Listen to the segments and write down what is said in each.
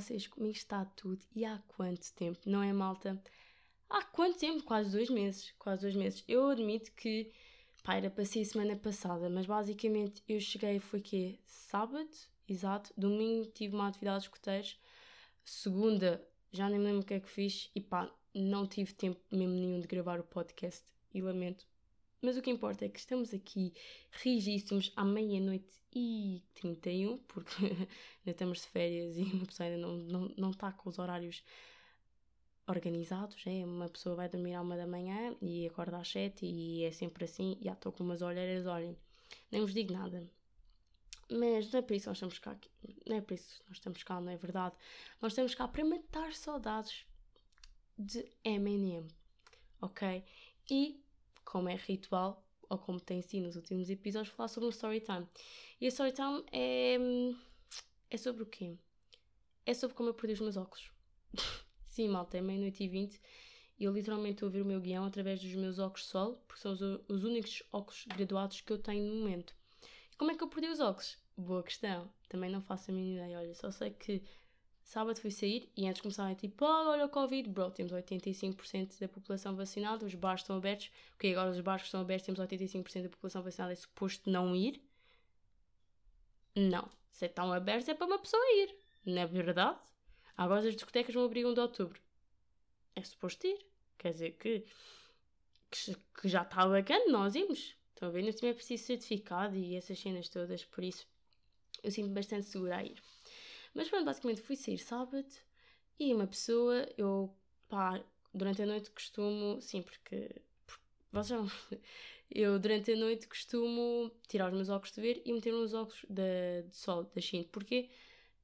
vocês? Comigo está tudo? E há quanto tempo? Não é, malta? Há quanto tempo? Quase dois meses. Quase dois meses. Eu admito que, pá, era para ser semana passada, mas basicamente eu cheguei, foi que Sábado, exato. Domingo tive uma atividade de escuteiros. Segunda, já nem me lembro o que é que fiz. E pá, não tive tempo mesmo nenhum de gravar o podcast. E lamento mas o que importa é que estamos aqui rigíssimos à meia-noite e 31, porque ainda estamos de férias e uma pessoa ainda não, não, não está com os horários organizados. É? Uma pessoa vai dormir à uma da manhã e acorda às sete e é sempre assim. Já estou com umas olheiras, olhem, nem vos digo nada. Mas não é por isso que nós estamos cá, não é por isso que nós estamos cá, não é verdade? Nós estamos cá para matar saudades de M&M, ok? E como é ritual, ou como tem sido nos últimos episódios, falar sobre um story time. E a story time é. é sobre o quê? É sobre como eu perdi os meus óculos. Sim, malta, é meia-noite e vinte e eu literalmente ver o meu guião através dos meus óculos sol, porque são os, os únicos óculos graduados que eu tenho no momento. E como é que eu perdi os óculos? Boa questão. Também não faço a mínima ideia. Olha, só sei que Sábado fui sair e antes de começar é tipo, oh, olha o Covid, bro, temos 85% da população vacinada, os bares estão abertos, ok, agora os bares estão abertos, temos 85% da população vacinada, é suposto não ir? Não. Se estão abertos é para uma pessoa ir, não é verdade? Agora as discotecas vão abrir 1 de outubro. É suposto ir. Quer dizer que, que, que já está bacana, nós íamos. Estão a ver? Não é preciso certificado e essas cenas todas, por isso eu sinto-me bastante segura a ir. Mas pronto, basicamente fui sair sábado e uma pessoa, eu, pá, durante a noite costumo, sim, porque, vocês já, eu durante a noite costumo tirar os meus óculos de ver e meter uns óculos de, de sol, da Shein. Porquê?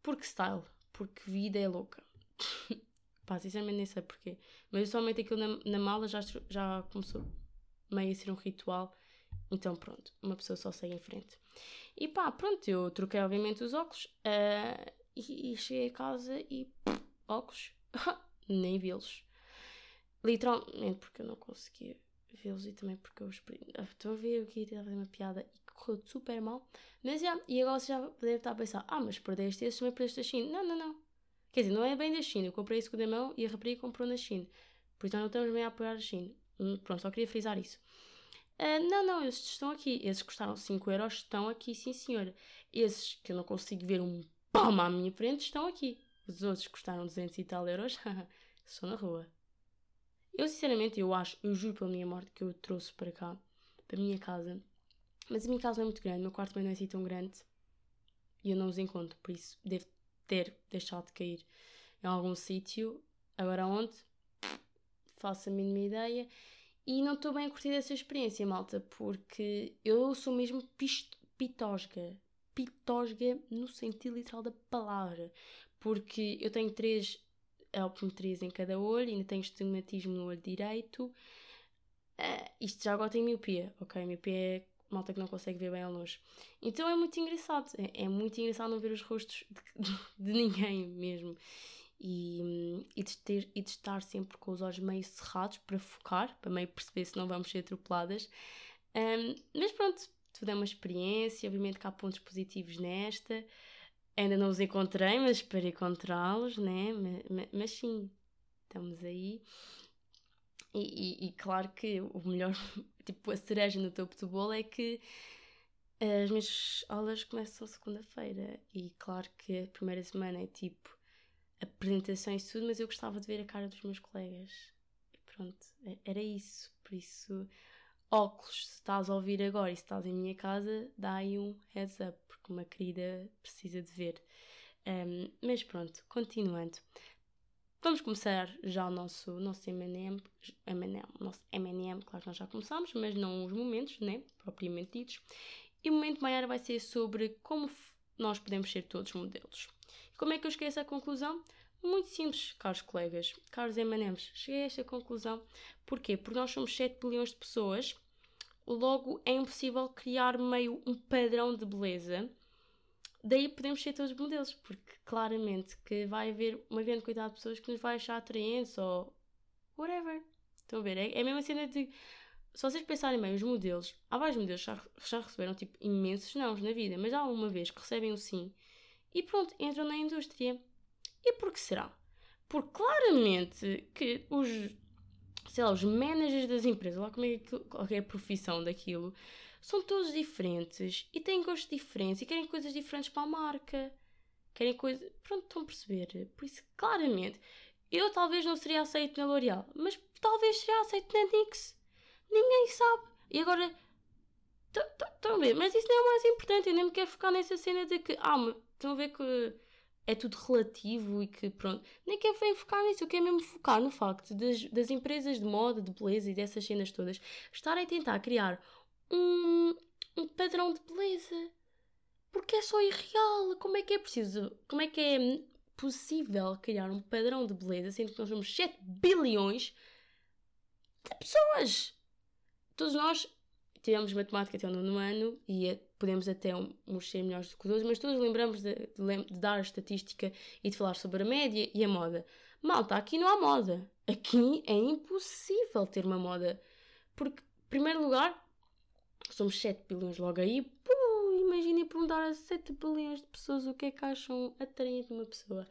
Porque style, porque vida é louca. Pá, sinceramente nem sei porquê. Mas somente aquilo na, na mala já, já começou meio a ser um ritual. Então pronto, uma pessoa só segue em frente. E pá, pronto, eu troquei obviamente os óculos. Uh, e, e cheguei a casa e pff, óculos, nem vê-los. Literalmente porque eu não conseguia vê-los e também porque eu ah, estou a ver o que ia fazer uma piada e correu super mal. Mas já, e agora você já deve estar a pensar: ah, mas perdeste esse, também perdeste da China. Não, não, não. Quer dizer, não é bem da China. Eu comprei isso com a mão e a rapariga comprou na China. Por isso não estamos bem a apoiar a China. Hum, pronto, só queria frisar isso. Uh, não, não, esses estão aqui. Esses custaram 5 euros, estão aqui, sim senhora. Esses que eu não consigo ver um palma à minha frente estão aqui. Os outros custaram 200 e tal euros, estou na rua. Eu sinceramente, eu acho, eu juro pela minha morte que eu trouxe para cá, para a minha casa. Mas a minha casa não é muito grande, o meu quarto também não é assim tão grande. E eu não os encontro, por isso devo ter deixado de cair em algum sítio. Agora onde? Faço a mínima ideia. E não estou bem a curtir dessa experiência, malta, porque eu sou mesmo pitosga pitosga no sentido literal da palavra, porque eu tenho três optometrias em cada olho, ainda tenho estigmatismo no olho direito. Uh, isto já agora tem miopia, ok? Miopia é malta que não consegue ver bem ao longe. Então é muito engraçado, é, é muito engraçado não ver os rostos de, de ninguém mesmo. E, e, de ter, e de estar sempre com os olhos meio cerrados para focar, para meio perceber se não vamos ser atropeladas. Um, mas pronto, tudo é uma experiência, obviamente que há pontos positivos nesta. Ainda não os encontrei, mas espero encontrá-los, né? Mas, mas, sim, estamos aí. E, e, e, claro que o melhor, tipo, a cereja no topo do bolo é que as minhas aulas começam segunda-feira e claro que a primeira semana é tipo apresentações e tudo, mas eu gostava de ver a cara dos meus colegas. E pronto, é, era isso. Por isso, óculos, se estás a ouvir agora e se estás em minha casa, dá aí um heads up, porque uma querida precisa de ver. Um, mas pronto, continuando. Vamos começar já o nosso, nosso M&M, nosso M&M, claro que nós já começamos, mas não os momentos, né, propriamente ditos. E o momento maior vai ser sobre como nós podemos ser todos modelos. E como é que eu cheguei a essa conclusão? Muito simples, caros colegas, caros M&M's. Cheguei a esta conclusão. Porquê? Porque nós somos 7 bilhões de pessoas logo é impossível criar meio um padrão de beleza. Daí podemos ser todos modelos, porque claramente que vai haver uma grande quantidade de pessoas que nos vai achar atraentes ou whatever. Estão a ver? É, é a mesma cena de. Se vocês pensarem bem, os modelos, há vários modelos que já, já receberam tipo imensos não na vida, mas há uma vez que recebem um sim e pronto, entram na indústria. E por que será? Porque claramente que os, sei lá, os managers das empresas, lá como é que, qual é a profissão daquilo, são todos diferentes e têm gostos diferentes e querem coisas diferentes para a marca. Querem coisas. Pronto, estão a perceber. Por isso, claramente, eu talvez não seria aceito na L'Oréal, mas talvez seria aceito na NYX. Ninguém sabe. E agora. Estão a ver? Mas isso não é o mais importante. Eu nem me quero focar nessa cena de que. Ah, estão a ver que é tudo relativo e que pronto. Nem quero focar nisso, eu quero mesmo focar no facto das, das empresas de moda, de beleza e dessas cenas todas estarem a tentar criar um, um padrão de beleza. Porque é só irreal. Como é que é preciso? Como é que é possível criar um padrão de beleza sendo que nós somos 7 bilhões de pessoas? Todos nós tivemos matemática até o nono ano e podemos até ser melhores do que os outros, mas todos lembramos de, de, de, dar estatística e de falar sobre a média e a moda. Malta, aqui não há moda. Aqui é impossível ter uma moda. Porque, em primeiro lugar, somos 7 bilhões logo aí. imaginem perguntar a 7 bilhões de pessoas o que é que acham atraente uma pessoa.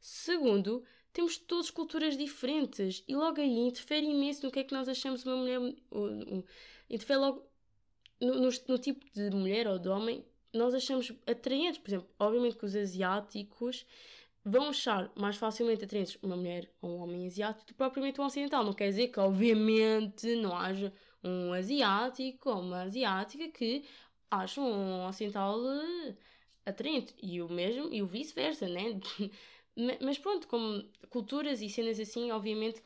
Segundo, temos todas culturas diferentes e logo aí interfere imenso no que é que nós achamos uma mulher. Interfere logo no, no, no, tipo de mulher ou de homem, nós achamos atraentes. Por exemplo, obviamente que os asiáticos vão achar mais facilmente atraentes uma mulher ou um homem asiático do que propriamente um ocidental. Não quer dizer que, obviamente, não haja um asiático ou uma asiática que acham um ocidental eh, atraente. E o mesmo, e o vice-versa, né? Mas pronto, como culturas e cenas assim, obviamente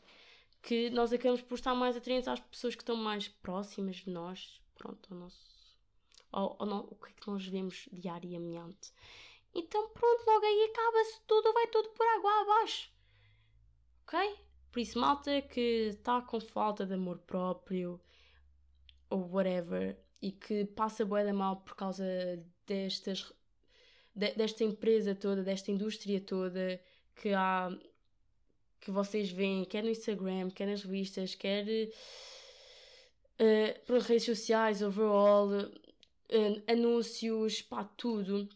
que nós acabamos por estar mais atraentes às pessoas que estão mais próximas de nós, pronto, ao nosso. Ao, o que é que nós vemos diariamente. Então, pronto, logo aí acaba-se tudo, vai tudo por água abaixo. Ok? Por isso, malta que está com falta de amor próprio ou whatever e que passa boa da mal por causa destas de, desta empresa toda, desta indústria toda que há que vocês veem, quer no Instagram, quer nas revistas, quer uh, por redes sociais, overall, uh, anúncios, pá, tudo.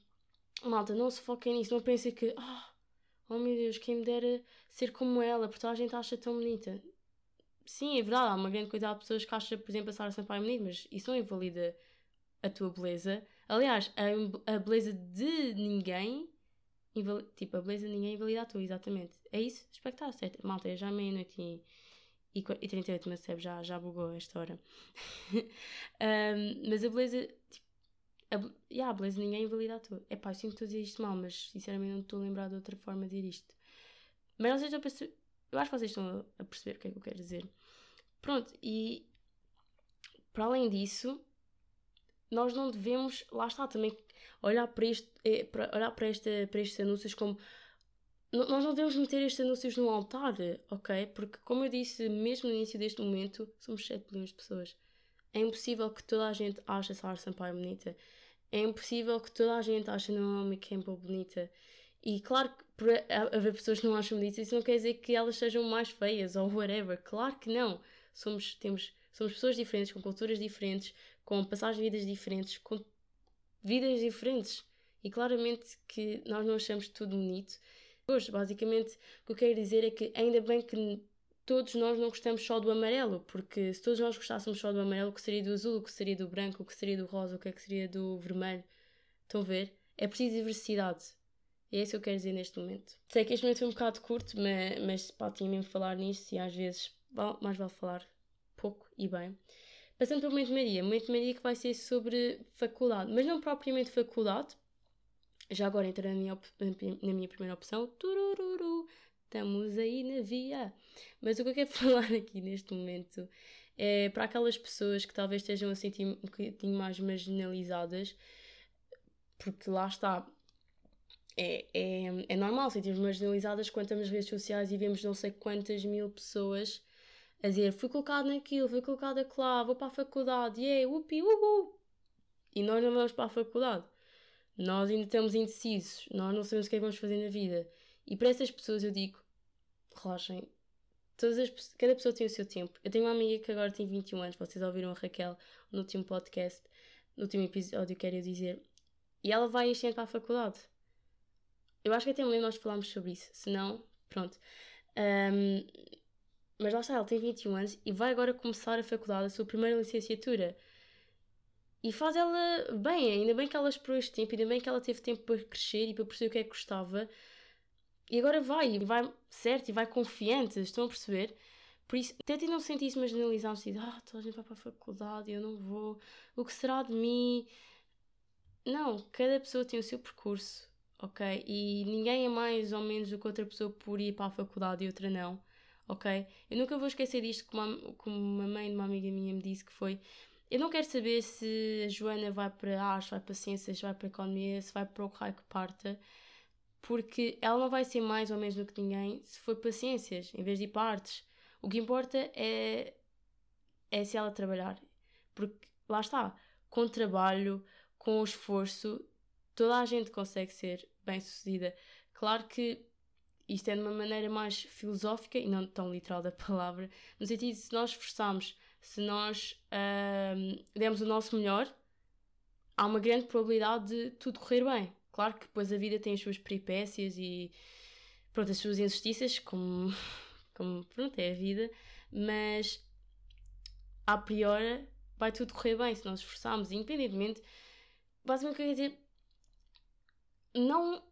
Malta, não se foquem nisso, não pensem que, oh, oh meu Deus, quem me dera ser como ela, porque toda a gente acha tão bonita. Sim, é verdade, há uma grande quantidade de pessoas que acham, por exemplo, a Sara Sampaio bonita, mas isso não invalida a tua beleza. Aliás, a, a beleza de ninguém, tipo, a beleza de ninguém invalida a tua, exatamente. É isso? Espero que está certo. Malta, é já meia-noite e e, e 38, mas percebe, já, já bugou esta hora. um, mas a beleza, tipo, a, yeah, a beleza ninguém invalida a tua. É pá, eu sinto que estou a dizer isto mal, mas sinceramente não estou a lembrar de outra forma de dizer isto. Mas vocês estão a perceber, eu acho que vocês estão a perceber o que é que eu quero dizer. Pronto, e para além disso, nós não devemos, lá está também, olhar para, este, é, para, olhar para, esta, para estes anúncios como nós não devemos meter estes anúncios no altar, ok? Porque, como eu disse, mesmo no início deste momento, somos 7 bilhões de pessoas. É impossível que toda a gente ache a Sarah Sampaio bonita. É impossível que toda a gente ache a Naomi Campbell bonita. E claro que por haver pessoas que não acham bonitas, isso não quer dizer que elas sejam mais feias ou whatever. Claro que não. Somos, temos, somos pessoas diferentes, com culturas diferentes, com passagens de vidas diferentes, com vidas diferentes. E claramente que nós não achamos tudo bonito Hoje, basicamente, o que eu quero dizer é que ainda bem que todos nós não gostamos só do amarelo, porque se todos nós gostássemos só do amarelo, o que seria do azul, o que seria do branco, o que seria do rosa, o que é que seria do vermelho? Estão a ver? É preciso diversidade. É isso que eu quero dizer neste momento. Sei que este momento foi um bocado curto, mas, mas pá, tinha mesmo falar nisto e às vezes mais vale falar pouco e bem. Passando para o momento de Maria. O momento de Maria que vai ser sobre faculdade, mas não propriamente faculdade, já agora entra na minha, na minha primeira opção, turururu, estamos aí na via. Mas o que eu quero falar aqui neste momento é para aquelas pessoas que talvez estejam a sentir um bocadinho mais marginalizadas, porque lá está, é, é, é normal sentirmos marginalizadas quando estamos nas redes sociais e vemos não sei quantas mil pessoas a dizer fui colocado naquilo, fui colocado lá, vou para a faculdade, yeah, upi, uhu. E nós não vamos para a faculdade. Nós ainda estamos indecisos, nós não sabemos o que é que vamos fazer na vida. E para essas pessoas eu digo: relaxem. Todas as, cada pessoa tem o seu tempo. Eu tenho uma amiga que agora tem 21 anos, vocês ouviram a Raquel no último podcast, no último episódio, quero dizer, e ela vai este ano para a faculdade. Eu acho que até me nós falámos sobre isso. Se não, pronto. Um, mas lá está, ela tem 21 anos e vai agora começar a faculdade, a sua primeira licenciatura. E faz ela bem, ainda bem que ela esperou este tempo, ainda bem que ela teve tempo para crescer e para perceber o que é que gostava. E agora vai, e vai certo, e vai confiante, estão a perceber? Por isso, tentem não sentir-se marginalizados, assim, ah, toda a gente vai para a faculdade, eu não vou, o que será de mim? Não, cada pessoa tem o seu percurso, ok? E ninguém é mais ou menos do que outra pessoa por ir para a faculdade e outra não, ok? Eu nunca vou esquecer disto, como, como uma mãe de uma amiga minha me disse que foi, eu não quero saber se a Joana vai para arte, vai para ciências, vai para economia, se vai para o raio que parta, porque ela não vai ser mais ou menos do que ninguém se for para ciências, em vez de ir para artes. O que importa é, é se ela trabalhar. Porque lá está, com trabalho, com esforço, toda a gente consegue ser bem sucedida. Claro que isto é de uma maneira mais filosófica e não tão literal da palavra, no sentido de se nós esforçarmos, se nós uh, demos o nosso melhor, há uma grande probabilidade de tudo correr bem. Claro que depois a vida tem as suas peripécias e pronto, as suas injustiças, como, como pronto, é a vida, mas a priori vai tudo correr bem se nós esforçarmos, independentemente. Basicamente, quer dizer, não.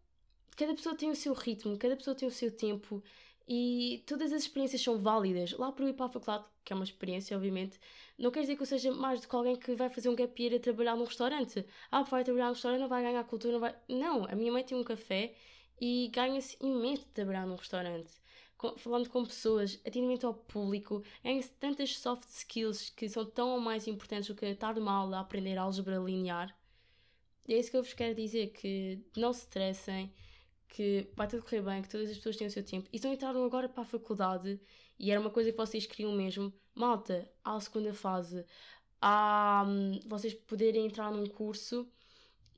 Cada pessoa tem o seu ritmo, cada pessoa tem o seu tempo e todas as experiências são válidas. Lá para ir para a faculdade, que é uma experiência, obviamente, não quer dizer que eu seja mais do que alguém que vai fazer um gap year a trabalhar num restaurante. Ah, vai trabalhar num restaurante, não vai ganhar cultura, não vai. Não, a minha mãe tem um café e ganha-se imenso de trabalhar num restaurante. Com, falando com pessoas, atendimento ao público, ganha-se tantas soft skills que são tão ou mais importantes do que estar mal a aprender álgebra linear. E é isso que eu vos quero dizer: que não se estressem que vai tudo correr bem, que todas as pessoas têm o seu tempo. E estão entraram agora para a faculdade e era uma coisa que vocês queriam mesmo, malta, à segunda fase, há um, vocês poderem entrar num curso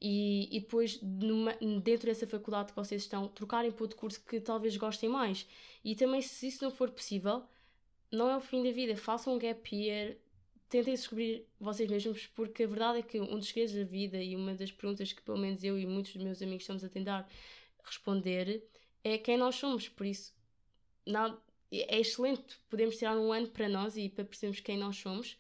e, e depois numa, dentro dessa faculdade que vocês estão, trocarem para outro curso que talvez gostem mais. E também se isso não for possível, não é o fim da vida, façam um gap year, tentem descobrir vocês mesmos, porque a verdade é que um dos segredos da vida e uma das perguntas que pelo menos eu e muitos dos meus amigos estamos a tentar responder é quem nós somos. Por isso, é excelente. Podemos tirar um ano para nós e para percebermos quem nós somos.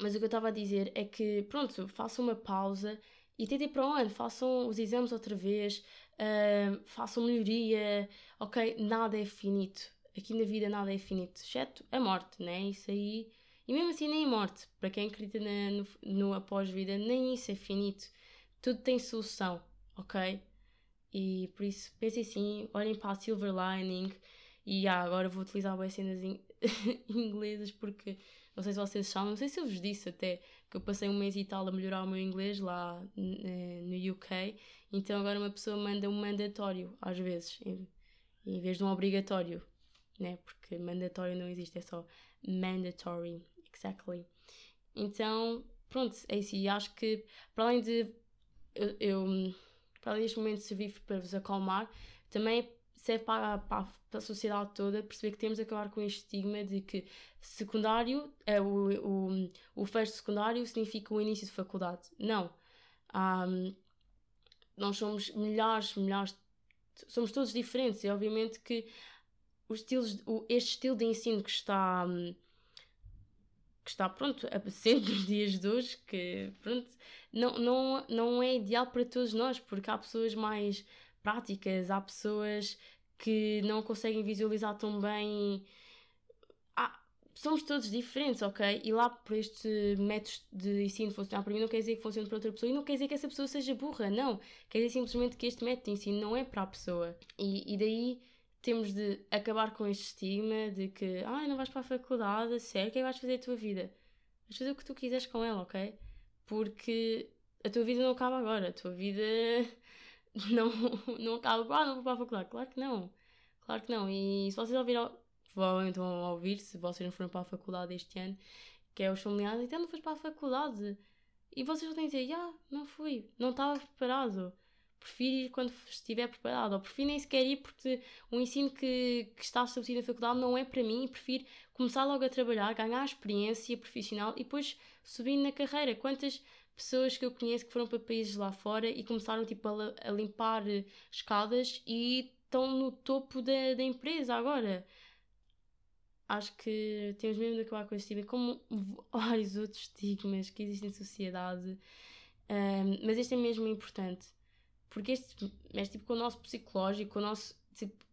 Mas o que eu estava a dizer é que, pronto, façam uma pausa e tentem para o ano, façam os exames outra vez, uh, façam melhoria, ok? Nada é finito. Aqui na vida nada é finito, exceto a morte, né? Isso aí. E mesmo assim, nem morte. Para quem acredita na, no, no após-vida, nem isso é finito. Tudo tem solução, ok? E por isso pensem assim, olhem para a silver lining e ah, agora vou utilizar boas cenas in inglesas porque não sei se vocês sabem, não sei se eu vos disse até que eu passei um mês e tal a melhorar o meu inglês lá eh, no UK, então agora uma pessoa manda um mandatório às vezes, em, em vez de um obrigatório, né? Porque mandatório não existe, é só mandatory, exactly. Então, pronto, é isso. E acho que para além de eu, eu além deste momento servir para vos acalmar, também serve para, para, para, a sociedade toda perceber que temos de acabar com este estigma de que secundário, é, o, o, o fecho secundário significa o início de faculdade. Não. Um, nós somos milhares, milhares, somos todos diferentes e obviamente que os estilos, o, este estilo de ensino que está que está pronto aparecendo nos dias de hoje que pronto não, não, não é ideal para todos nós, porque há pessoas mais práticas, há pessoas que não conseguem visualizar tão bem. Há, somos todos diferentes, ok? E lá por este método de ensino funcionar para mim não quer dizer que funcione para outra pessoa e não quer dizer que essa pessoa seja burra, não. Quer dizer simplesmente que este método de ensino não é para a pessoa. E, e daí temos de acabar com este estigma de que, ah, não vais para a faculdade, sério, o que é que vais fazer a tua vida? Vais fazer o que tu quiseres com ela, ok? porque a tua vida não acaba agora, a tua vida não, não acaba, ah, não vou para a faculdade. Claro que não, claro que não. E se vocês ouviram, provavelmente vão ouvir, se vocês não foram para a faculdade este ano, que é os familiares, então não foste para a faculdade. E vocês vão dizer, ah, não fui, não estava preparado. Prefiro ir quando estiver preparado, ou prefiro nem sequer ir porque o ensino que, que está estabelecido na faculdade não é para mim e prefiro começar logo a trabalhar, ganhar experiência profissional e depois subindo na carreira. Quantas pessoas que eu conheço que foram para países lá fora e começaram tipo, a, a limpar escadas e estão no topo da, da empresa agora. Acho que temos mesmo de acabar com este estigma, como vários outros estigmas que existem em sociedade. Um, mas este é mesmo importante. Porque este mexe tipo, com o nosso psicológico, com o nosso. Tipo,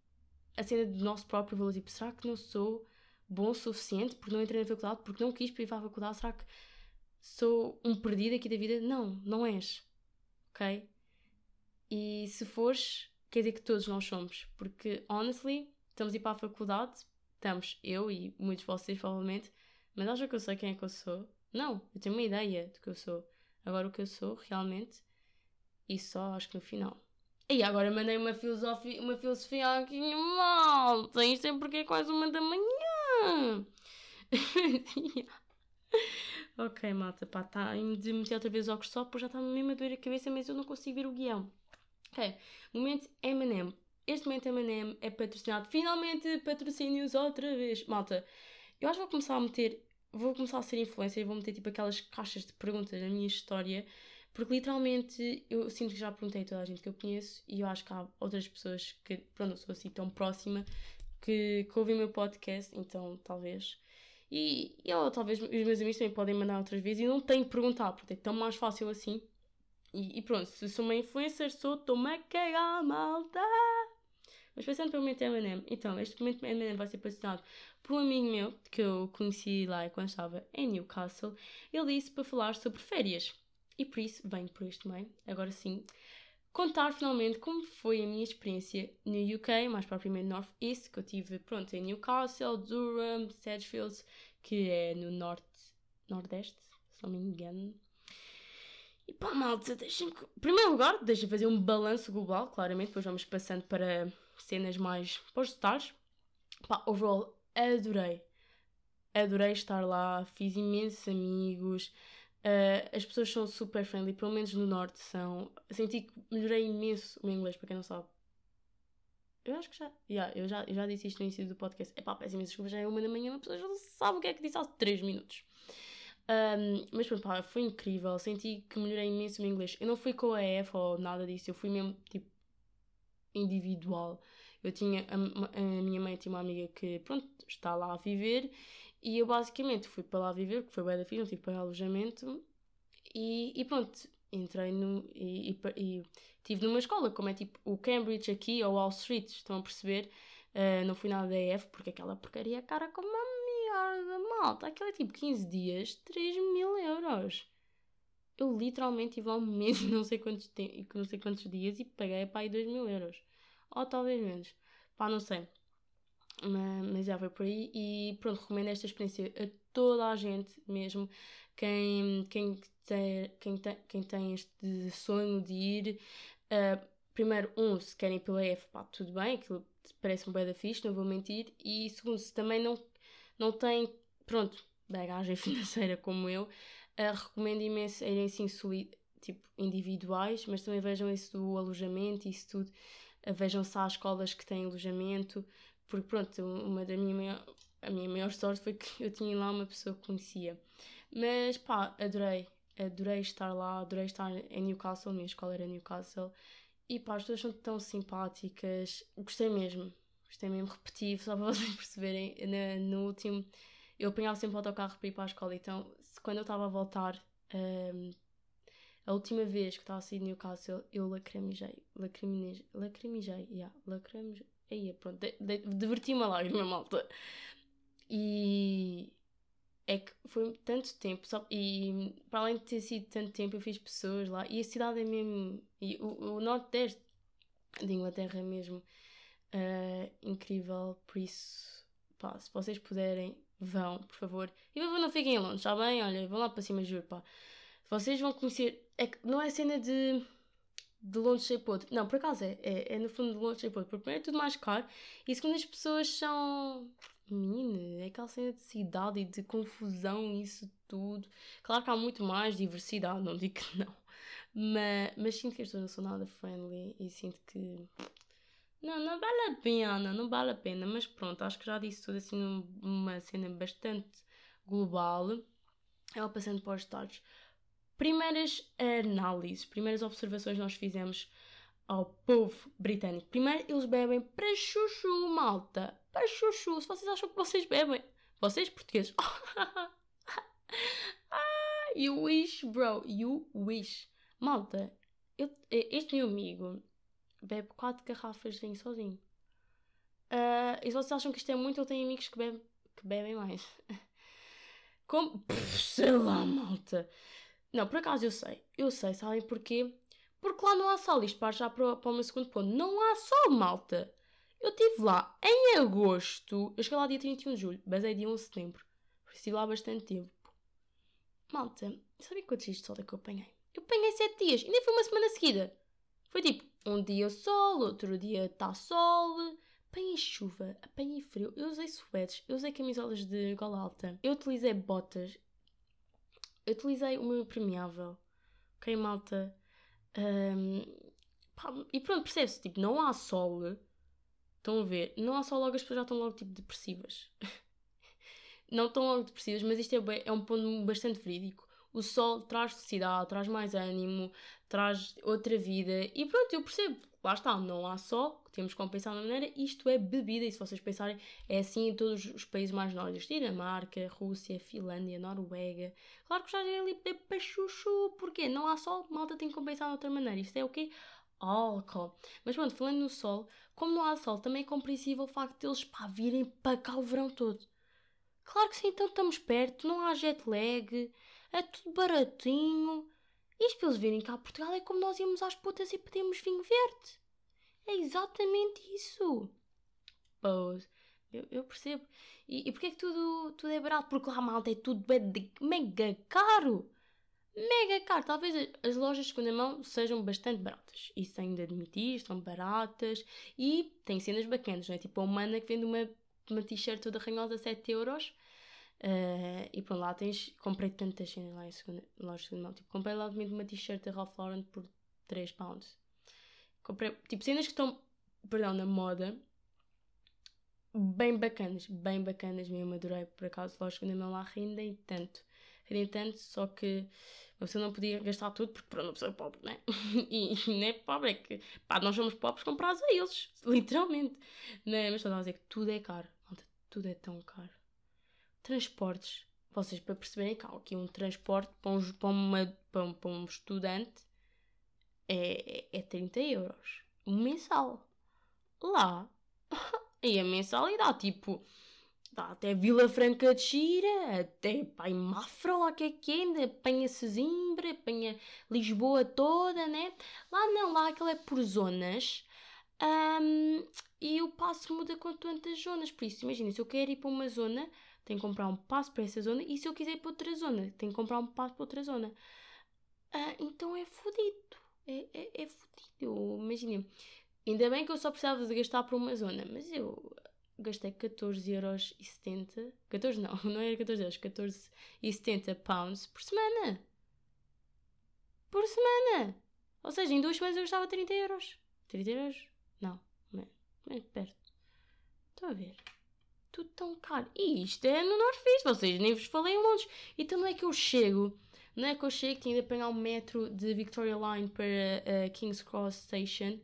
a cena do nosso próprio valor. Tipo, será que não sou bom o suficiente porque não entrei na faculdade, porque não quis ir para a faculdade? Será que sou um perdido aqui da vida? Não, não és. Ok? E se fores, quer dizer que todos nós somos. Porque, honestly, estamos a ir para a faculdade, estamos eu e muitos de vocês, provavelmente, mas acham que eu sei quem é que eu sou? Não, eu tenho uma ideia do que eu sou. Agora, o que eu sou, realmente, e só acho que no final. E agora mandei uma filosofia, uma filosofia aqui malta. Isto é porque é quase uma da manhã. ok, malta, pá, tá de meter outra vez óculos só porque já está mesmo a doer a cabeça, mas eu não consigo ver o guião. Ok, momento M&M. Este momento M&M é patrocinado. Finalmente patrocínios outra vez. Malta, eu acho que vou começar a meter, vou começar a ser influencer e vou meter tipo aquelas caixas de perguntas na minha história porque literalmente eu sinto que já perguntei a toda a gente que eu conheço e eu acho que há outras pessoas que, pronto, não sou assim tão próxima, que, que ouvem o meu podcast, então talvez. E, e eu, talvez os meus amigos também podem mandar outras vezes e não tenho que perguntar, porque é tão mais fácil assim. E, e pronto, se sou uma influencer, sou, estou-me a cagar, malta! Mas pensando pelo momento M&M, então, este momento M&M vai ser patrocinado por um amigo meu, que eu conheci lá quando estava em Newcastle. Ele disse para falar sobre férias. E por isso venho por este meio, agora sim, contar finalmente como foi a minha experiência no UK, mais propriamente North East, que eu tive, pronto, em Newcastle, Durham, Sedgefield, que é no norte, nordeste, se não me engano. E pá, malta, deixem-me... Em primeiro lugar, deixem fazer um balanço global, claramente, depois vamos passando para cenas mais pós Pá, overall, adorei. Adorei estar lá, fiz imensos amigos, Uh, as pessoas são super friendly, pelo menos no norte são. Senti que melhorei imenso o meu inglês, para quem não sabe. Eu acho que já. Yeah, eu, já eu já disse isto no início do podcast. É pá, peço imenso desculpa, já é uma da manhã, uma pessoa já sabe o que é que disse há 3 minutos. Um, mas pronto, pá, foi incrível. Senti que melhorei imenso o meu inglês. Eu não fui com a EF ou nada disso, eu fui mesmo tipo individual. Eu tinha. A, a minha mãe tinha uma amiga que, pronto, está lá a viver e eu basicamente fui para lá viver, que foi bem da fixe, não tive para alojamento. E, e pronto, entrei no. E, e, e estive numa escola, como é tipo o Cambridge aqui ou Wall Street, estão a perceber? Uh, não fui nada da EF, porque aquela porcaria cara como uma merda, malta. Aquilo é tipo 15 dias, 3 mil euros. Eu literalmente tive lá um mês não sei quantos, não sei quantos dias e paguei para aí 2 mil euros. Ou talvez menos. Pá, não sei. Mas, já foi por aí e pronto, recomendo esta experiência a toda a gente mesmo. Quem, quem, tem, quem, tem, quem tem este sonho de ir, uh, primeiro, um, se querem pela F, pá, tudo bem, aquilo parece um da fixe, não vou mentir. E segundo, se também não, não tem, pronto, bagagem financeira como eu, uh, recomendo imenso irem assim tipo individuais, mas também vejam isso do alojamento, isso tudo. Uh, vejam se há escolas que têm alojamento, porque pronto, uma da minha maior, a minha maior sorte foi que eu tinha lá uma pessoa que conhecia. Mas pá, adorei. Adorei estar lá, adorei estar em Newcastle, a minha escola era Newcastle. E pá, as pessoas são tão simpáticas. Gostei mesmo. Gostei mesmo, repetido, só para vocês perceberem. No, no último, eu apanhava sempre o autocarro para ir para a escola. Então, quando eu estava a voltar, um, a última vez que estava a sair de Newcastle, eu lacrimejei. Lacrimejei. Lacrimejei, yeah, lacrimejei Aí, pronto, diverti-me a lágrima, malta. E é que foi tanto tempo, só, e para além de ter sido tanto tempo, eu fiz pessoas lá, e a cidade é mesmo, e o, o Nordeste de Inglaterra é mesmo uh, incrível, por isso, pá, se vocês puderem, vão, por favor. E por favor, não fiquem longe, está bem? Olha, vão lá para cima, juro, pá. Vocês vão conhecer, é que não é cena de de longe ser podre. Não, por acaso é, é, é no fundo de longe ser podre. Porque primeiro é tudo mais caro e segundo as pessoas são. Menina, é aquela cena de cidade e de confusão isso tudo. Claro que há muito mais diversidade, não digo que não. Mas, mas sinto que as pessoas não são nada friendly e sinto que. Não, não vale a pena, não vale a pena. Mas pronto, acho que já disse tudo assim numa cena bastante global. Ela passando para os estados primeiras análises, primeiras observações nós fizemos ao povo britânico. Primeiro, eles bebem para chuchu, malta. Para chuchu. Se vocês acham que vocês bebem, vocês portugueses. ah, you wish, bro. You wish. Malta, eu, este meu amigo bebe 4 garrafas de vinho sozinho. Uh, e se vocês acham que isto é muito, eu tenho amigos que bebem, que bebem mais. Como? Pff, sei lá, malta. Não, por acaso eu sei. Eu sei, sabem porquê? Porque lá não há sol. Isto para já para, para o meu segundo ponto. Não há sol, malta. Eu estive lá em agosto. Eu cheguei lá dia 31 de julho. Basei dia 11 de setembro. Estive lá bastante tempo. Malta, sabem quantos dias de sol é que eu apanhei? Eu apanhei 7 dias. Nem foi uma semana seguida. Foi tipo, um dia sol, outro dia está sol. Apanhei chuva, apanhei frio. Eu usei suetes, eu usei camisolas de gola alta. Eu utilizei botas. Eu utilizei o meu impermeável. Ok, malta? Um, pá, e pronto, percebe-se, tipo, não há sol. Estão a ver? Não há sol, logo as pessoas já estão logo, tipo, depressivas. não estão logo depressivas, mas isto é, bem, é um ponto bastante verídico. O sol traz felicidade, traz mais ânimo, traz outra vida. E pronto, eu percebo. Lá está, não há sol, temos que compensar de uma maneira. Isto é bebida, e se vocês pensarem, é assim em todos os países mais nórdicos: Dinamarca, Rússia, Finlândia, Noruega. Claro que já é ali beber para chuchu, porque não há sol, malta tem que compensar de outra maneira. Isto é o quê? Álcool. Mas pronto, falando no sol, como não há sol, também é compreensível o facto de eles virem para cá o verão todo. Claro que sim, então estamos perto, não há jet lag, é tudo baratinho. Isto para eles virem cá a Portugal é como nós íamos às putas e pedimos vinho verde. É exatamente isso. Pois, eu, eu percebo. E, e porquê é que tudo, tudo é barato? Porque lá, malta, é tudo mega caro. Mega caro. Talvez as lojas de segunda mão sejam bastante baratas. Isso ainda admitir, são baratas. E tem cenas bacanas, não é? Tipo a humana que vende uma, uma t-shirt toda ranhosa a 7 euros. Uh, e pronto, lá tens. Comprei tantas cenas lá em segunda, loja de segunda mão. Tipo, comprei lá uma t-shirt da Ralph Lauren por 3 pounds. Comprei, tipo, cenas que estão, perdão, na moda. Bem bacanas, bem bacanas mesmo. Adorei, por acaso, lógico, ainda não lá rendem tanto. Rendem tanto, só que uma pessoa não podia gastar tudo porque, pronto, uma pessoa é pobre, né? e não é pobre, é que, pá, nós somos pobres comprados a eles, literalmente. Né? Mas estou a dizer que tudo é caro. Tudo é tão caro. Transportes. Vocês, para perceberem que há aqui um transporte para um, para uma, para um, para um estudante é, é 30 euros. Mensal. Lá. e a mensalidade, tipo, dá até Vila Franca de Xira, até em Mafra, lá que é que é, ainda apanha Sesimbra, apanha Lisboa toda, né? Lá não, lá aquilo é por zonas. Um, e o passo muda com tantas zonas. Por isso, imagina, se eu quero ir para uma zona, tenho que comprar um passo para essa zona. E se eu quiser ir para outra zona, tenho que comprar um passo para outra zona. Uh, então é fodido é, é, é fodido. Imagina, ainda bem que eu só precisava de gastar para uma zona, mas eu gastei 14,70€. 14 não, não era 14 euros, 14,70 pounds por semana. Por semana! Ou seja, em duas semanas eu gastava 30 euros. 30 euros? Não, é perto. Estão a ver? Tudo tão caro. E isto é no North vocês nem vos falei em Londres. Então não é que eu chego não é que eu chego, tinha de apanhar o metro de Victoria Line para uh, King's Cross Station.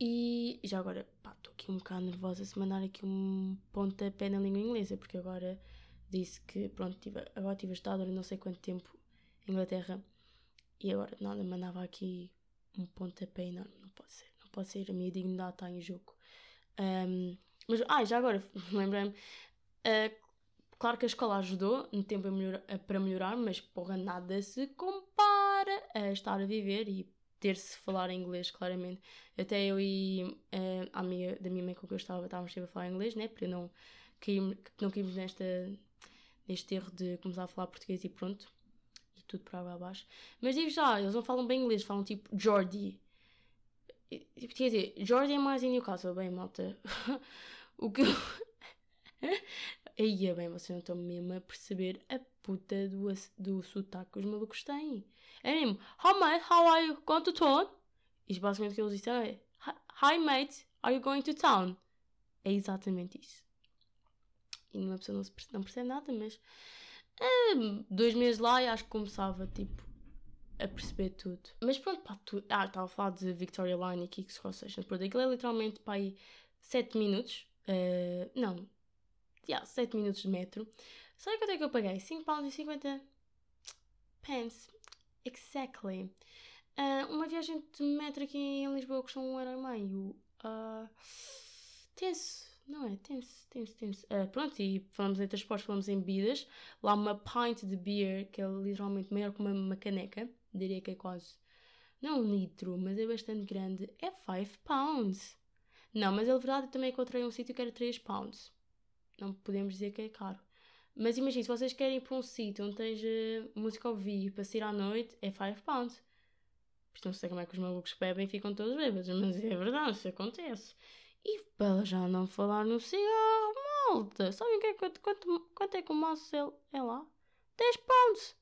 E já agora, pá, estou aqui um bocado nervosa se mandar aqui um pontapé na língua inglesa, porque agora disse que, pronto, tive, agora tive estado não sei quanto tempo em Inglaterra e agora nada, mandava aqui um pontapé enorme. Não pode ser, não pode ser, a minha dignidade está em jogo. Um, mas, ah, já agora, lembrei-me, uh, Claro que a escola ajudou no tempo melhor, a, para melhorar, mas porra, nada se compara a estar a viver e ter-se falar inglês, claramente. Até eu e uh, a amiga da minha mãe com que eu estava, estávamos sempre a falar inglês, né? Para não cairmos, não cairmos nesta, neste erro de começar a falar português e pronto. E tudo para água abaixo. Mas digo já, eles não falam bem inglês, falam tipo Jordi. Quer dizer, Jordi é mais em Newcastle, bem, malta. o que Aí é bem, vocês não estão mesmo a perceber a puta do, do sotaque que os malucos têm. É mesmo, Hi mate, how are you? Going to town? Isto basicamente o que eles disseram é Hi mate, are you going to town? É exatamente isso. E uma pessoa não, percebe, não percebe nada, mas Uh, dois meses lá e acho que começava, tipo, a perceber tudo. Mas pronto, pá, tu... Ah, estava a falar de Victoria Line e King's Cross Station. Pronto, aquilo é literalmente, pá, aí 7 minutos. Uh, não, yeah, 7 minutos de metro. Sabe quanto é que eu paguei? 5 pounds e 50 pence. Exactly. Uh, uma viagem de metro aqui em Lisboa custa um euro e meio. Uh, tenso, não é? Tenso, tenso, tenso. Uh, pronto, e falamos em transportes, falamos em bebidas. Lá uma pint de beer, que é literalmente maior que uma, uma caneca. Diria que é quase, não um litro, mas é bastante grande. É 5 pounds. Não, mas é verdade, eu também encontrei um sítio que era 3 pounds. Não podemos dizer que é caro. Mas imagina, se vocês querem ir para um sítio onde esteja música ao vivo para sair à noite, é 5 pounds. Isto não sei como é que os malucos bebem e ficam todos bêbados, mas é verdade, isso acontece. E para já não falar no cigarro, malta. Sabem que é, quanto, quanto, quanto é que o maço é, é lá? 10 pounds.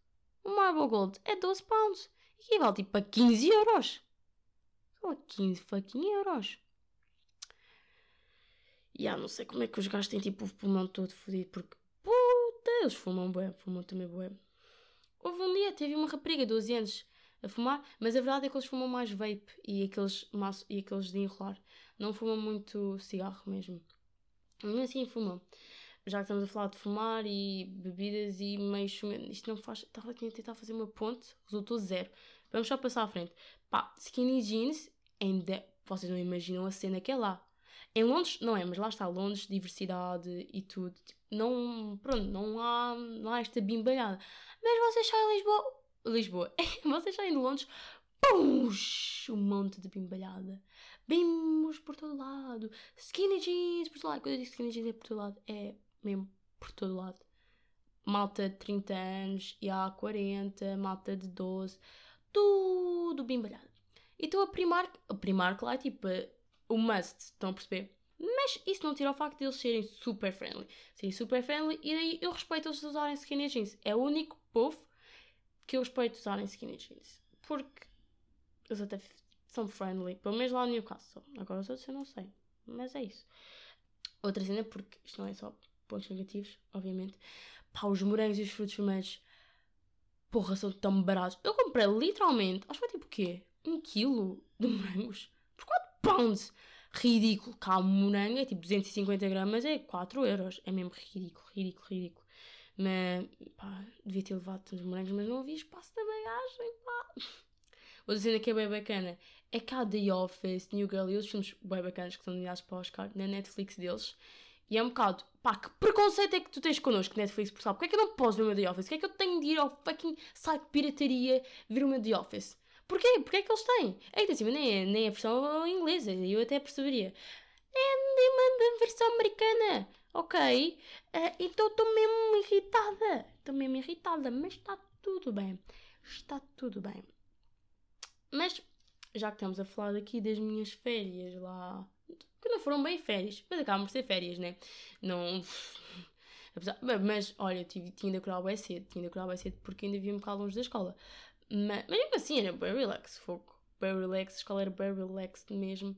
O Marble Gold é 12 pounds. E vale tipo a 15 euros. Só 15 fucking euros. E ah, não sei como é que os gajos têm tipo o pulmão todo fodido, porque puta, eles fumam bué, fumam também bué. Houve um dia, teve uma rapariga de 12 anos a fumar, mas a verdade é que eles fumam mais vape e aqueles, e aqueles de enrolar. Não fumam muito cigarro mesmo. Mesmo assim fumam. Já que estamos a falar de fumar e bebidas e meio isto não faz. Estava a tentar fazer uma ponte, resultou zero. Vamos só passar à frente. Pá, skinny jeans, ainda. Vocês não imaginam a cena que é lá. Em Londres, não é, mas lá está, Londres, diversidade e tudo. Tipo, não, pronto, não há, não há esta bimbalhada. Mas vocês saem em Lisboa, Lisboa, vocês saem de Londres, puxa, um monte de bimbalhada. Bimos por todo lado, skinny jeans por todo lado. Quando eu digo skinny jeans é por todo lado, é mesmo por todo lado. Malta de 30 anos e há 40, malta de 12, tudo bimbalhado. E estou a primar, a primar, claro, tipo, o must, estão a perceber? Mas isso não tira o facto de eles serem super friendly. Serem super friendly e daí eu respeito eles usarem skinny jeans. É o único povo que eu respeito usarem skinny jeans. Porque eles até são friendly. Pelo menos lá no Newcastle. Agora os outros eu não sei. Mas é isso. Outra cena, porque isto não é só pontos negativos, obviamente. Pá, os morangos e os frutos vermelhos. Porra, são tão baratos. Eu comprei literalmente, acho que foi tipo o quê? Um quilo de morangos por 4 Ridículo. Cá, um morango é tipo 250 gramas, é 4 euros. É mesmo ridículo, ridículo, ridículo. Mas, pá, devia ter levado tantos morangos, mas não havia espaço na bagagem, pá. Outra cena que é bem bacana é cá The Office, New Girl e outros filmes bem bacanas que estão nomeados para o Oscar na Netflix deles. E é um bocado, pá, que preconceito é que tu tens connosco, Netflix, por sabe? Porquê é que eu não posso ver o meu The Office? Porquê é que eu tenho de ir ao fucking site de pirataria ver o meu The Office? Porquê? Porquê é que eles têm? É que assim, nem, é, nem é a versão inglesa, eu até perceberia. É uma versão americana, ok? Uh, então estou mesmo irritada. Estou mesmo irritada, mas está tudo bem. Está tudo bem. Mas, já que estamos a falar aqui das minhas férias lá, que não foram bem férias, mas acabam por ser férias, né? Não. Mas, olha, tive, tinha de acordar bem cedo, tinha de acordar bem cedo porque ainda via um bocado longe da escola. Mas, mas mesmo assim era bem relax, fogo. Bem relax, a escola era bem relax mesmo.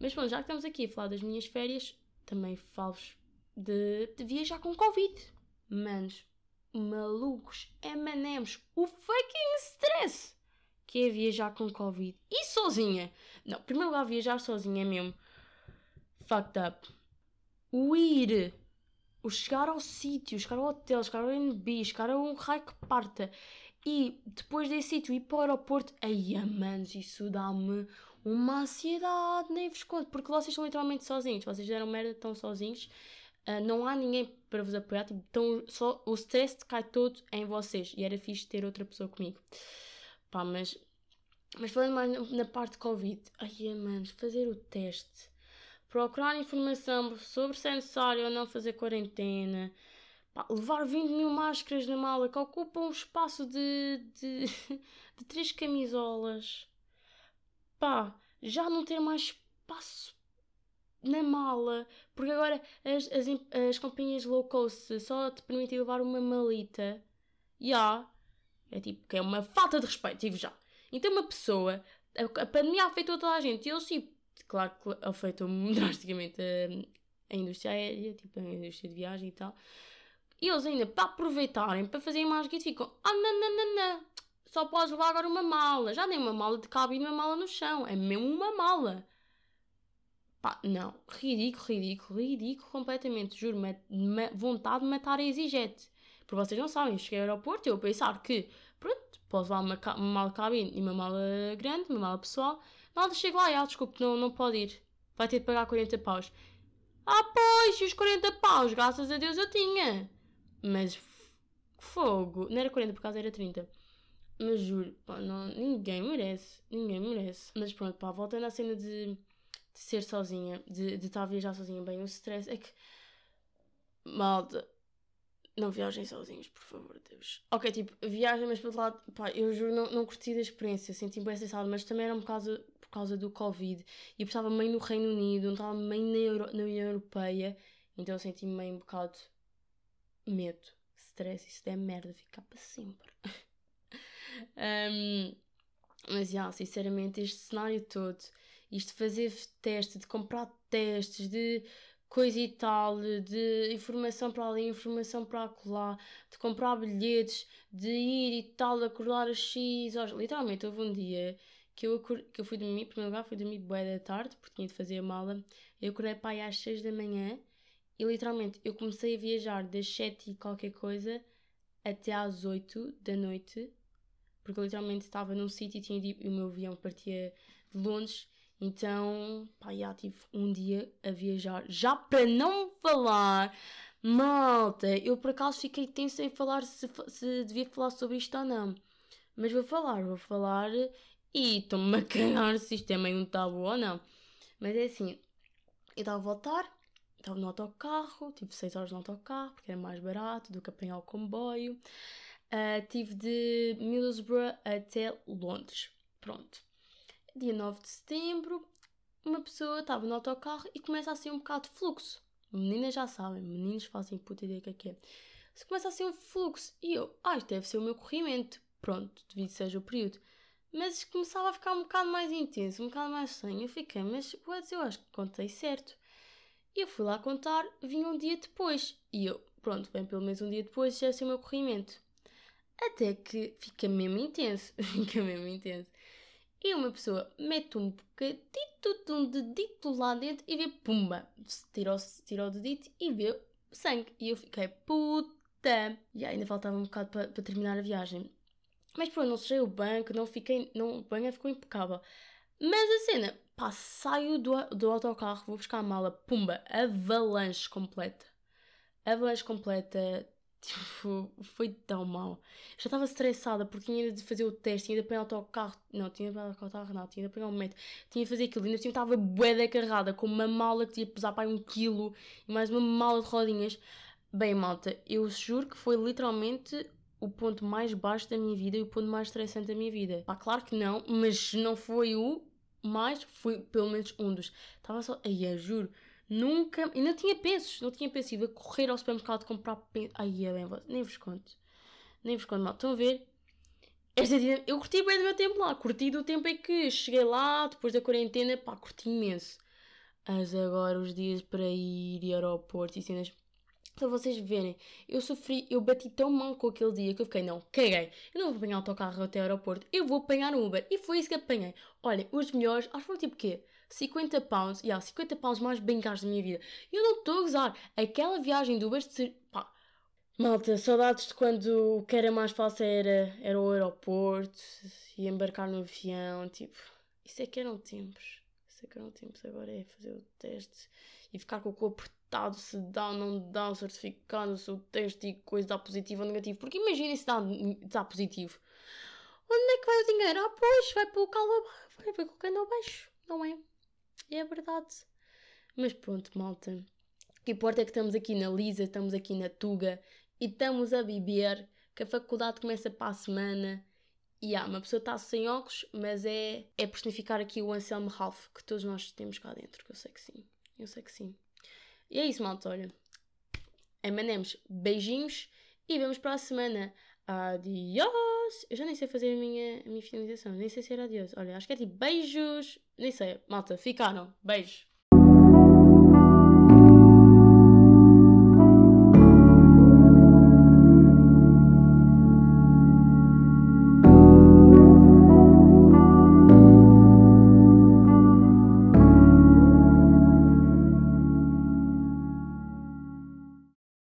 Mas bom, já que estamos aqui a falar das minhas férias, também falo-vos de, de, viajar com Covid. Manos, malucos, M&M's, o fucking stress que é viajar com Covid. E sozinha. Não, primeiro lugar, viajar sozinha é mesmo fucked up. O ir, o chegar ao sítio, chegar ao hotel, chegar ao NB, chegar a um raio que parta e depois desse sítio ir para o aeroporto, aí, manos, isso dá-me uma ansiedade, nem vos conto, porque vocês estão literalmente sozinhos, vocês fizeram merda, estão sozinhos, uh, não há ninguém para vos apoiar, tipo, tão, só, o stress cai todo em vocês, e era fixe ter outra pessoa comigo. Pá, mas, mas falando mais na, parte Covid, ai, manos, fazer o teste, procurar informação sobre se é necessário ou não fazer quarentena, Pá, levar 20 mil máscaras na mala que ocupam um espaço de, de, de três camisolas. Pá, já não ter mais espaço na mala, porque agora as, as, as companhias low cost só te permitem levar uma malita. Já. Yeah. É tipo, que é uma falta de respeito, digo já. Então uma pessoa, a, a pandemia afetou toda a gente, e eles tipo, claro que afetou drasticamente a, a indústria aérea, tipo a indústria de viagem e tal. E eles ainda, para aproveitarem, para fazerem mais guito, ficam, ah, não, não, não, não, só podes levar agora uma mala. Já nem uma mala de cabine, uma mala no chão. É mesmo uma mala. Pá, não. Ridículo, ridículo, ridículo completamente. Juro, vontade de matar a exigete. Porque vocês não sabem, cheguei ao aeroporto e eu pensar que, pronto, posso levar uma, uma mala de cabine e uma mala grande, uma mala pessoal. Nada, chego lá e, ah, desculpe, não, não pode ir. Vai ter de pagar 40 paus. Ah, pois, e os 40 paus, graças a Deus eu tinha. Mas fogo. Não era 40, por causa era 30. Mas juro, pá, não, ninguém merece. Ninguém merece. Mas pronto, pá, voltando à cena de, de ser sozinha, de, de estar a viajar sozinha, bem, o stress é que. Malta, não viajem sozinhos, por favor, Deus. Ok, tipo, viagem, mas por outro lado, pá, eu juro, não, não curti da experiência, senti bem estressado, mas também era um bocado por causa do Covid. E eu estava meio no Reino Unido, não estava meio na, Euro, na União Europeia, então eu senti meio um bocado medo, stress, isso é merda, ficar para sempre. um, mas, já, sinceramente, este cenário todo, isto de fazer testes, de comprar testes, de coisa e tal, de informação para ali, informação para lá, de comprar bilhetes, de ir e tal, acordar a X horas. Literalmente, houve um dia que eu, que eu fui dormir, em primeiro lugar, fui dormir boa da tarde, porque tinha de fazer a mala. Eu acordei para aí às 6 da manhã e literalmente eu comecei a viajar das 7 e qualquer coisa até às 8 da noite, porque literalmente estava num sítio e tinha de, o meu avião partia de Londres então, pá, já tive um dia a viajar. Já para não falar, malta, eu por acaso fiquei tensa em falar se, se devia falar sobre isto ou não. Mas vou falar, vou falar e estou-me a cagar se isto é meio um tabu ou não. Mas é assim, eu estava a voltar, estava no autocarro, tive 6 horas no autocarro porque era mais barato do que apanhar o comboio. Uh, tive de Middlesbrough até Londres. Pronto dia 9 de setembro, uma pessoa estava no autocarro e começa a ser um bocado de fluxo. Meninas já sabem, meninos fazem puta ideia que é que é. Se começa a ser um fluxo e eu, ah, isto deve ser o meu corrimento. Pronto, devido seja o período. Mas começava a ficar um bocado mais intenso, um bocado mais estranho. Eu fiquei, mas eu acho que contei certo. Eu fui lá contar, vim um dia depois. E eu, pronto, bem, pelo menos um dia depois já ser o meu corrimento. Até que fica mesmo intenso, fica mesmo intenso e uma pessoa mete um bocadito de um dedito lá dentro e vê, pumba, tirou, tirou o dedito e vê sangue. E eu fiquei, puta! E ainda faltava um bocado para terminar a viagem. Mas pronto, não sujei o banco, não fiquei, não, o banco ficou impecável. Mas a cena, pá, saio do, do autocarro, vou buscar a mala, pumba, avalanche completa. Avalanche completa, Tipo, foi tão mal. Já estava estressada porque tinha de fazer o teste, tinha de apanhar o autocarro. Não, tinha de apanhar o autocarro, não, tinha de apanhar o metro. Tinha de fazer aquilo. Ainda estava bué carregada com uma mala que de pesar para um quilo e mais uma mala de rodinhas. Bem, malta, eu juro que foi literalmente o ponto mais baixo da minha vida e o ponto mais estressante da minha vida. Pá, claro que não, mas não foi o mais, foi pelo menos um dos. Estava só. Aí, eu juro Nunca. E não tinha pensos, não tinha pensos. Ia correr ao supermercado comprar pensos. Ai, é bem, nem vos conto. Nem vos conto mal. Estão a ver? Esta eu curti bem do meu tempo lá. Curti do tempo em que cheguei lá, depois da quarentena, pá, curti imenso. Mas agora os dias para ir e aeroporto e cenas. Para vocês verem, eu sofri, eu bati tão mal com aquele dia que eu fiquei, não, caguei. Eu não vou apanhar autocarro até o aeroporto, eu vou apanhar um Uber. E foi isso que apanhei. Olhem, os melhores, acho que foi tipo quê? 50 pounds, yeah, 50 pounds mais bem caros da minha vida. E eu não estou a gozar. Aquela viagem de Uber, pá. Malta, saudades de quando o que era mais fácil era, era o aeroporto e embarcar no avião, tipo. Isso é que eram tempos. Tempos. Agora é fazer o teste e ficar com o corpo apertado se dá ou não dá o certificado, se o teste e coisa dá positivo ou negativo. Porque imagina se dá, dá positivo. Onde é que vai o dinheiro? Ah, pois, vai pelo calo vai, vai colocando abaixo, não é? É verdade. Mas pronto, malta. O que importa é que estamos aqui na Lisa, estamos aqui na Tuga e estamos a beber, que a faculdade começa para a semana. E há, uma pessoa está sem óculos, mas é, é personificar aqui o Anselmo Ralph, que todos nós temos cá dentro, que eu sei que sim. Eu sei que sim. E é isso, malta, olha. Emanemos beijinhos e vemos para a semana. Adiós! Eu já nem sei fazer a minha, a minha finalização, nem sei se era adiós. Olha, acho que é tipo beijos. Nem sei, malta, ficaram. Beijo.